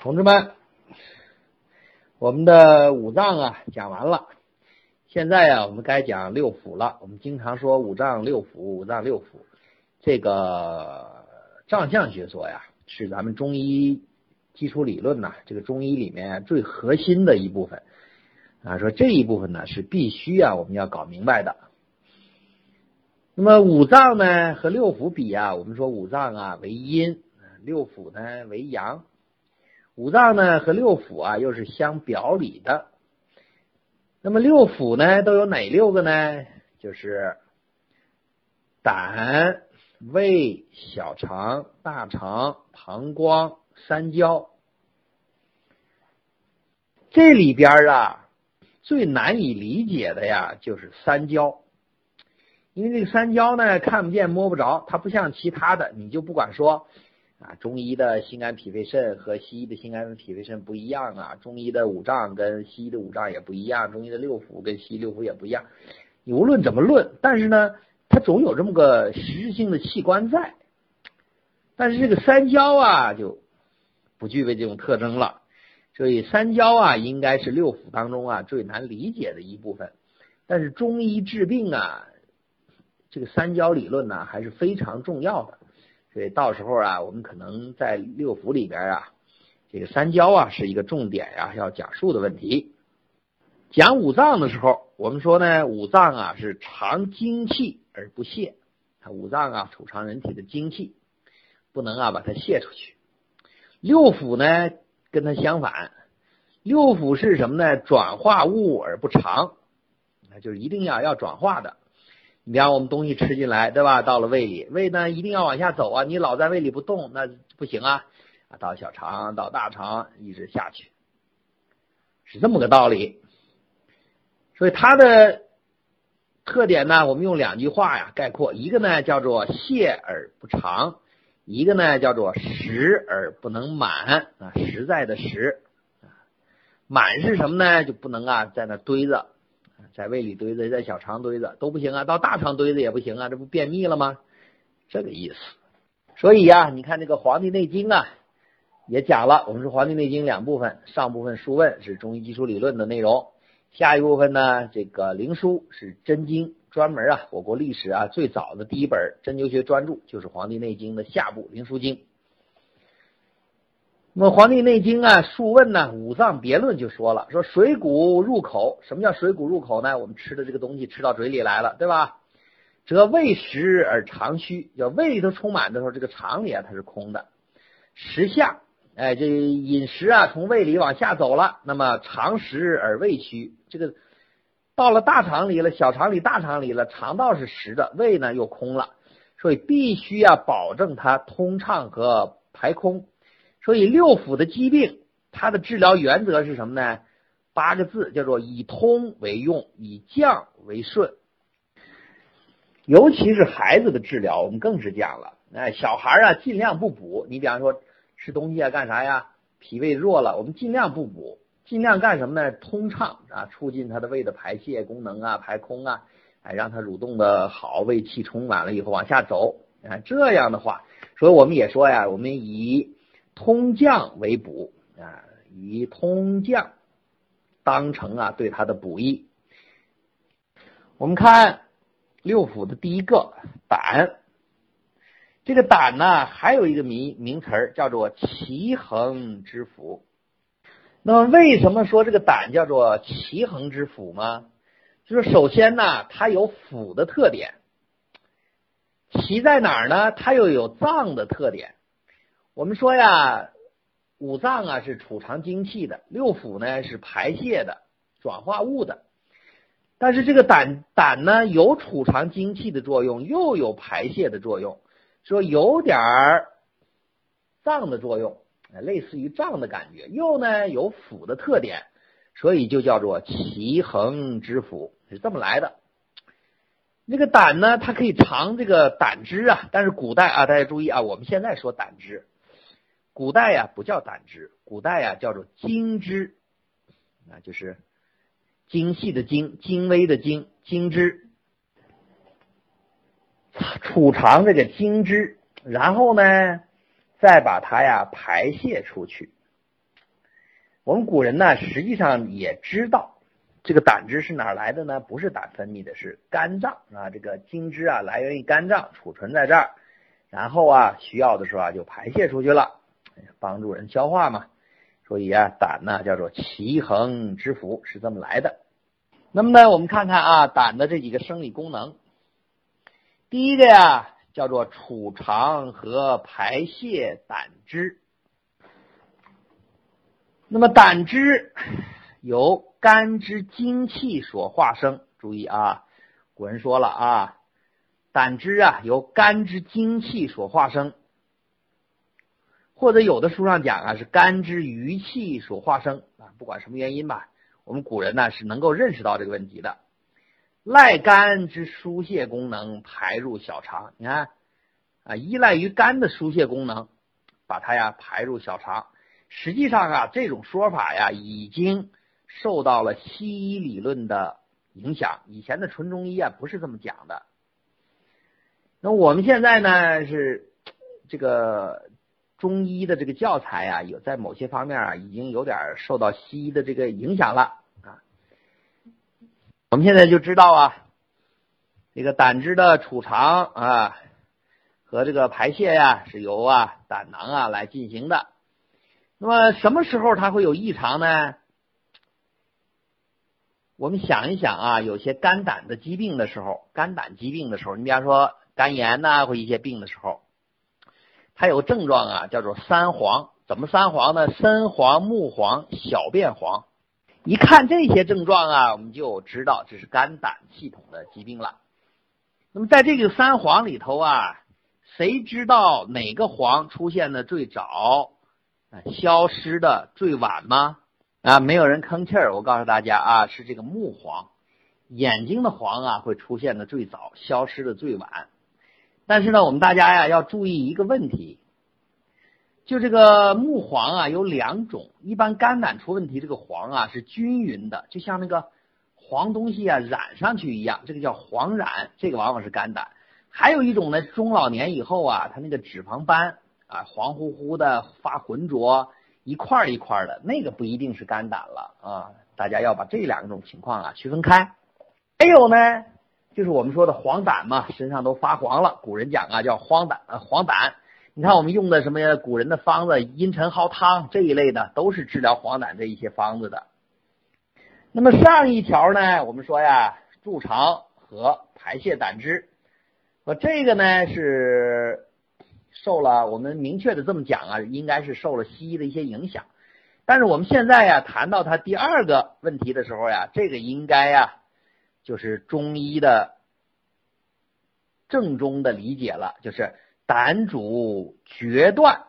同志们，我们的五脏啊讲完了，现在呀我们该讲六腑了。我们经常说五脏六腑，五脏六腑，这个脏象学说呀是咱们中医基础理论呐，这个中医里面最核心的一部分啊。说这一部分呢是必须啊我们要搞明白的。那么五脏呢和六腑比啊，我们说五脏啊为阴，六腑呢为阳。五脏呢和六腑啊又是相表里的。那么六腑呢都有哪六个呢？就是胆、胃、小肠、大肠、膀胱、三焦。这里边啊最难以理解的呀就是三焦，因为这个三焦呢看不见摸不着，它不像其他的，你就不管说。啊，中医的心肝脾肺肾和西医的心肝脾肺肾不一样啊，中医的五脏跟西医的五脏也不一样，中医的六腑跟西医六腑也不一样。你无论怎么论，但是呢，它总有这么个实质性的器官在。但是这个三焦啊，就不具备这种特征了。所以三焦啊，应该是六腑当中啊最难理解的一部分。但是中医治病啊，这个三焦理论呢，还是非常重要的。所以到时候啊，我们可能在六腑里边啊，这个三焦啊是一个重点呀，要讲述的问题。讲五脏的时候，我们说呢，五脏啊是藏精气而不泄，五脏啊储藏人体的精气，不能啊把它泄出去。六腑呢跟它相反，六腑是什么呢？转化物而不藏，那就是一定要要转化的。你让我们东西吃进来，对吧？到了胃里，胃呢一定要往下走啊！你老在胃里不动，那不行啊！到小肠，到大肠，一直下去，是这么个道理。所以它的特点呢，我们用两句话呀概括：一个呢叫做泻而不长，一个呢叫做实而不能满啊，实在的实满是什么呢？就不能啊在那堆着。在胃里堆着，在小肠堆着都不行啊，到大肠堆着也不行啊，这不便秘了吗？这个意思。所以呀，你看这个《黄帝内经》啊，也讲了。我们说《黄帝内经》两部分，上部分《书问》是中医基础理论的内容，下一部分呢，这个《灵枢》是针经，专门啊，我国历史啊最早的第一本针灸学专著就是《黄帝内经》的下部《灵枢经》。那么《黄帝内经》啊，《素问》呢，《五脏别论》就说了，说水谷入口，什么叫水谷入口呢？我们吃的这个东西吃到嘴里来了，对吧？则胃实而肠虚，叫胃里头充满的时候，这个肠里啊它是空的。食下，哎，这饮食啊从胃里往下走了，那么肠实而胃虚，这个到了大肠里了，小肠里、大肠里了，肠道是实的，胃呢又空了，所以必须要保证它通畅和排空。所以六腑的疾病，它的治疗原则是什么呢？八个字，叫做以通为用，以降为顺。尤其是孩子的治疗，我们更是这样了。哎，小孩啊，尽量不补。你比方说吃东西啊，干啥呀？脾胃弱了，我们尽量不补，尽量干什么呢？通畅啊，促进他的胃的排泄功能啊，排空啊，哎，让他蠕动的好，胃气充满了以后往下走。啊，这样的话，所以我们也说呀，我们以。通降为补啊，以通降当成啊对它的补益。我们看六腑的第一个胆，这个胆呢还有一个名名词叫做奇恒之腑。那么为什么说这个胆叫做奇恒之腑吗？就是首先呢，它有腑的特点，奇在哪儿呢？它又有脏的特点。我们说呀，五脏啊是储藏精气的，六腑呢是排泄的、转化物的。但是这个胆胆呢有储藏精气的作用，又有排泄的作用，说有点儿脏的作用，类似于脏的感觉，又呢有腑的特点，所以就叫做奇恒之腑，是这么来的。那个胆呢，它可以藏这个胆汁啊，但是古代啊，大家注意啊，我们现在说胆汁。古代呀不叫胆汁，古代呀叫做精汁，啊就是精细的精、精微的精、精汁，储藏这个精汁，然后呢再把它呀排泄出去，我们古人呢，实际上也知道这个胆汁是哪来的呢？不是胆分泌的，是肝脏啊。这个精汁啊，来源于肝脏，储存在这儿，然后啊，需要的时候啊，就排泄出去了，帮助人消化嘛。所以啊，胆呢叫做奇恒之腑，是这么来的。那么呢，我们看看啊，胆的这几个生理功能。第一个呀，叫做储藏和排泄胆汁。那么胆汁由肝之精气所化生，注意啊，古人说了啊，胆汁啊由肝之精气所化生，或者有的书上讲啊是肝之余气所化生啊，不管什么原因吧，我们古人呢是能够认识到这个问题的。赖肝之疏泄功能排入小肠，你看啊，依赖于肝的疏泄功能，把它呀排入小肠。实际上啊，这种说法呀，已经受到了西医理论的影响。以前的纯中医啊，不是这么讲的。那我们现在呢，是这个中医的这个教材啊，有在某些方面啊，已经有点受到西医的这个影响了啊。我们现在就知道啊，这个胆汁的储藏啊和这个排泄呀，是由啊胆囊啊来进行的。那么什么时候它会有异常呢？我们想一想啊，有些肝胆的疾病的时候，肝胆疾病的时候，你比方说肝炎呐，或一些病的时候，它有症状啊，叫做三黄。怎么三黄呢？身黄、目黄、小便黄。一看这些症状啊，我们就知道这是肝胆系统的疾病了。那么在这个三黄里头啊，谁知道哪个黄出现的最早？消失的最晚吗？啊，没有人吭气儿。我告诉大家啊，是这个目黄，眼睛的黄啊会出现的最早，消失的最晚。但是呢，我们大家呀要注意一个问题，就这个目黄啊有两种，一般肝胆出问题，这个黄啊是均匀的，就像那个黄东西啊染上去一样，这个叫黄染，这个往往是肝胆。还有一种呢，中老年以后啊，他那个脂肪斑。啊，黄乎乎的，发浑浊，一块一块的，那个不一定是肝胆了啊！大家要把这两种情况啊区分开。还有呢，就是我们说的黄疸嘛，身上都发黄了。古人讲啊，叫黄疸，黄疸。你看我们用的什么呀？古人的方子，茵陈蒿汤这一类的，都是治疗黄疸这一些方子的。那么上一条呢，我们说呀，筑肠和排泄胆汁，说这个呢是。受了，我们明确的这么讲啊，应该是受了西医的一些影响。但是我们现在呀，谈到它第二个问题的时候呀，这个应该呀，就是中医的正宗的理解了，就是胆主决断。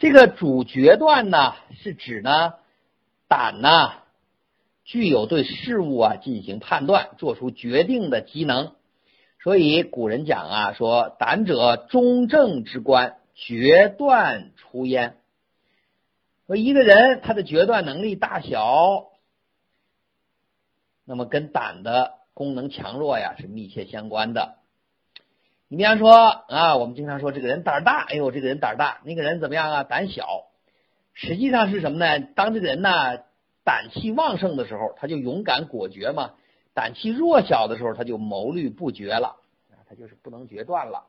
这个主决断呢，是指呢，胆呢具有对事物啊进行判断、做出决定的机能。所以古人讲啊，说胆者中正之官，决断出焉。说一个人他的决断能力大小，那么跟胆的功能强弱呀是密切相关的。你比方说啊，我们经常说这个人胆儿大，哎呦，这个人胆儿大，那个人怎么样啊？胆小。实际上是什么呢？当这个人呢胆气旺盛的时候，他就勇敢果决嘛。胆气弱小的时候，他就谋虑不决了，他就是不能决断了。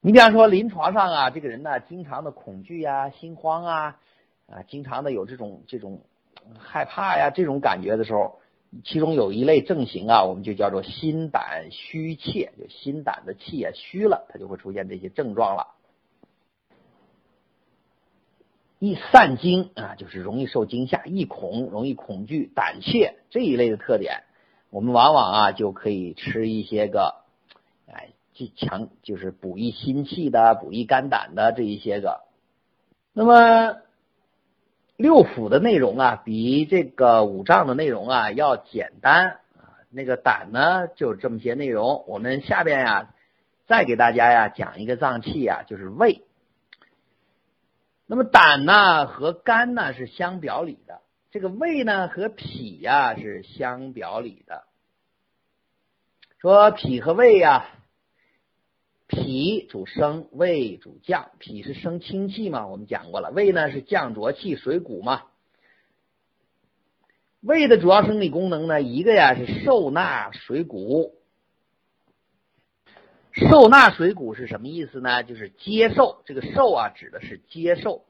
你比方说临床上啊，这个人呢，经常的恐惧呀、心慌啊，啊，经常的有这种这种害怕呀这种感觉的时候，其中有一类症型啊，我们就叫做心胆虚怯，就心胆的气啊虚了，它就会出现这些症状了。易散惊啊，就是容易受惊吓；易恐，容易恐惧、胆怯这一类的特点。我们往往啊就可以吃一些个，哎，就强就是补益心气的、补益肝胆的这一些个。那么六腑的内容啊，比这个五脏的内容啊要简单啊。那个胆呢，就这么些内容。我们下边呀，再给大家呀讲一个脏器呀，就是胃。那么胆呢和肝呢是相表里的。这个胃呢和脾呀是相表里的，说脾和胃呀，脾主升，胃主降。脾是升清气嘛，我们讲过了。胃呢是降浊气，水谷嘛。胃的主要生理功能呢，一个呀是受纳水谷。受纳水谷是什么意思呢？就是接受。这个受啊，指的是接受；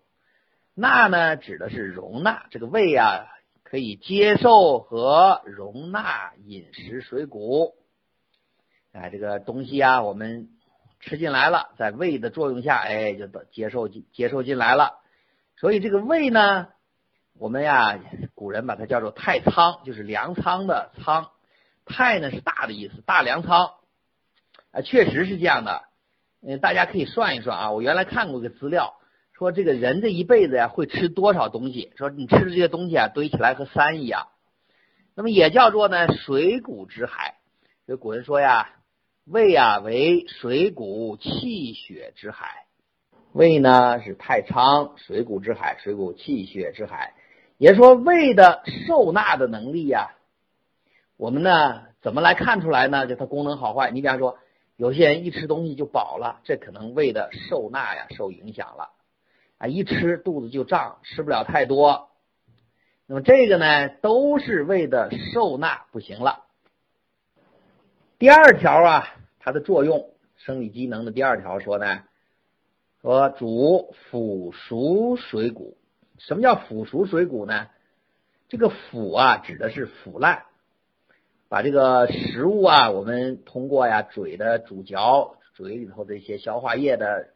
纳呢，指的是容纳。这个胃啊，可以接受和容纳饮食水谷。哎，这个东西啊，我们吃进来了，在胃的作用下，哎，就接受接受进来了。所以这个胃呢，我们呀，古人把它叫做太仓，就是粮仓的仓。太呢是大的意思，大粮仓。啊，确实是这样的。嗯，大家可以算一算啊。我原来看过个资料，说这个人这一辈子呀会吃多少东西？说你吃的这些东西啊堆起来和山一样。那么也叫做呢水谷之海。所以古人说呀，胃啊为水谷气血之海。胃呢是太仓，水谷之海，水谷气血之海。也说胃的受纳的能力呀，我们呢怎么来看出来呢？就它功能好坏。你比方说。有些人一吃东西就饱了，这可能胃的受纳呀受影响了啊，一吃肚子就胀，吃不了太多。那么这个呢，都是胃的受纳不行了。第二条啊，它的作用，生理机能的第二条说呢，说主腐熟水谷。什么叫腐熟水谷呢？这个腐啊，指的是腐烂。把这个食物啊，我们通过呀嘴的咀嚼，嘴里头这些消化液的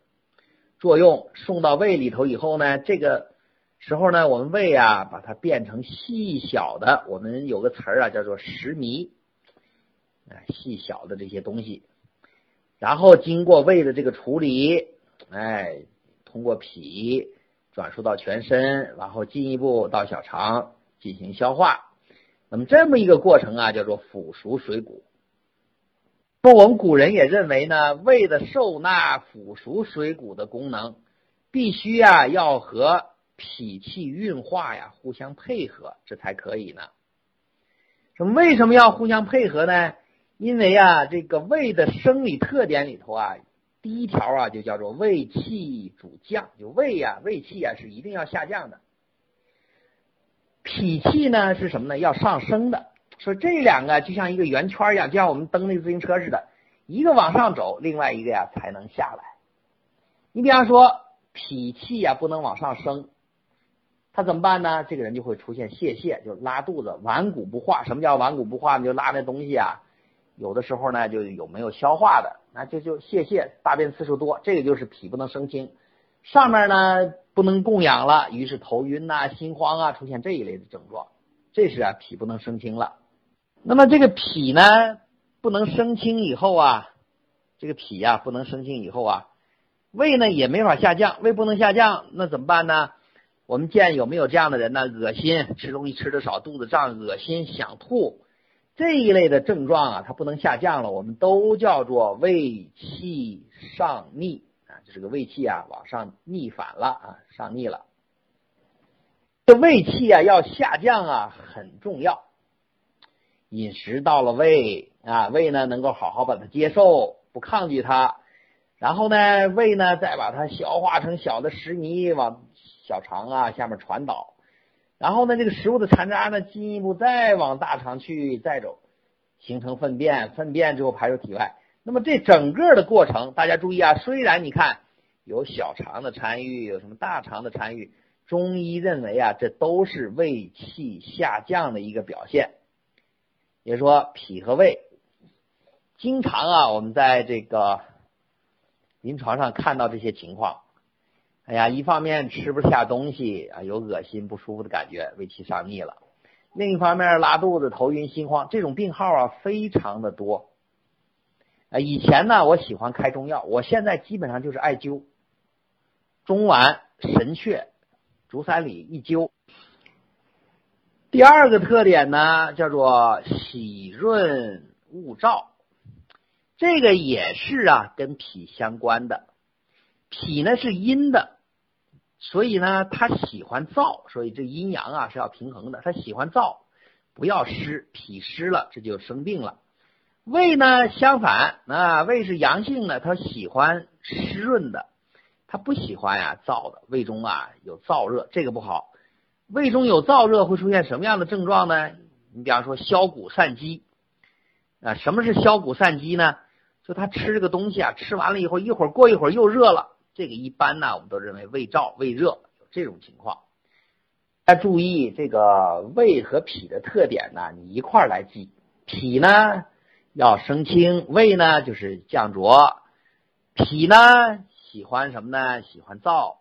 作用送到胃里头以后呢，这个时候呢，我们胃啊把它变成细小的，我们有个词儿啊叫做食糜，哎，细小的这些东西，然后经过胃的这个处理，哎，通过脾转输到全身，然后进一步到小肠进行消化。那么这么一个过程啊，叫做腐熟水谷。那我们古人也认为呢，胃的受纳腐熟水谷的功能，必须啊要和脾气运化呀互相配合，这才可以呢。什么？为什么要互相配合呢？因为啊，这个胃的生理特点里头啊，第一条啊就叫做胃气主降，就胃呀，胃气啊是一定要下降的。脾气呢是什么呢？要上升的。说这两个就像一个圆圈一样，就像我们蹬那自行车似的，一个往上走，另外一个呀才能下来。你比方说脾气呀不能往上升，他怎么办呢？这个人就会出现泄泻，就拉肚子，顽固不化。什么叫顽固不化？你就拉那东西啊，有的时候呢就有没有消化的，那就就泄泻，大便次数多，这个就是脾不能升清。上面呢？不能供养了，于是头晕呐、心慌啊，出现这一类的症状，这是啊脾不能升清了。那么这个脾呢不能升清以后啊，这个脾呀不能升清以后啊，胃呢也没法下降，胃不能下降，那怎么办呢？我们见有没有这样的人呢？恶心，吃东西吃的少，肚子胀，恶心，想吐这一类的症状啊，它不能下降了，我们都叫做胃气上逆。这个胃气啊，往上逆反了啊，上逆了。这胃气啊要下降啊，很重要。饮食到了胃啊，胃呢能够好好把它接受，不抗拒它。然后呢，胃呢再把它消化成小的食糜，往小肠啊下面传导。然后呢，这个食物的残渣呢，进一步再往大肠去再走，形成粪便，粪便之后排出体外。那么这整个的过程，大家注意啊，虽然你看有小肠的参与，有什么大肠的参与，中医认为啊，这都是胃气下降的一个表现。也说脾和胃，经常啊，我们在这个临床上看到这些情况。哎呀，一方面吃不下东西啊，有恶心不舒服的感觉，胃气上逆了；另一方面拉肚子、头晕、心慌，这种病号啊，非常的多。啊，以前呢，我喜欢开中药，我现在基本上就是艾灸，中脘、神阙、足三里一灸。第二个特点呢，叫做喜润勿燥，这个也是啊，跟脾相关的。脾呢是阴的，所以呢，他喜欢燥，所以这阴阳啊是要平衡的，他喜欢燥，不要湿，脾湿了这就生病了。胃呢，相反啊，胃是阳性的，它喜欢湿润的，它不喜欢呀燥的。胃中啊有燥热，这个不好。胃中有燥热会出现什么样的症状呢？你比方说消谷散积啊，什么是消谷散积呢？就他吃这个东西啊，吃完了以后，一会儿过一会儿又热了，这个一般呢，我们都认为胃燥、胃热有这种情况。大家注意这个胃和脾的特点呢，你一块儿来记。脾呢要升清，胃呢就是降浊。脾呢喜欢什么呢？喜欢燥。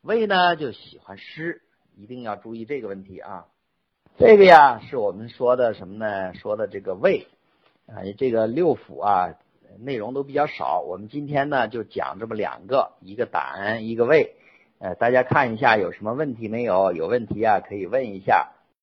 胃呢就喜欢湿，一定要注意这个问题啊。这个呀是我们说的什么呢？说的这个胃啊，这个六腑啊，内容都比较少。我们今天呢就讲这么两个，一个胆，一个胃。呃，大家看一下有什么问题没有？有问题啊可以问一下。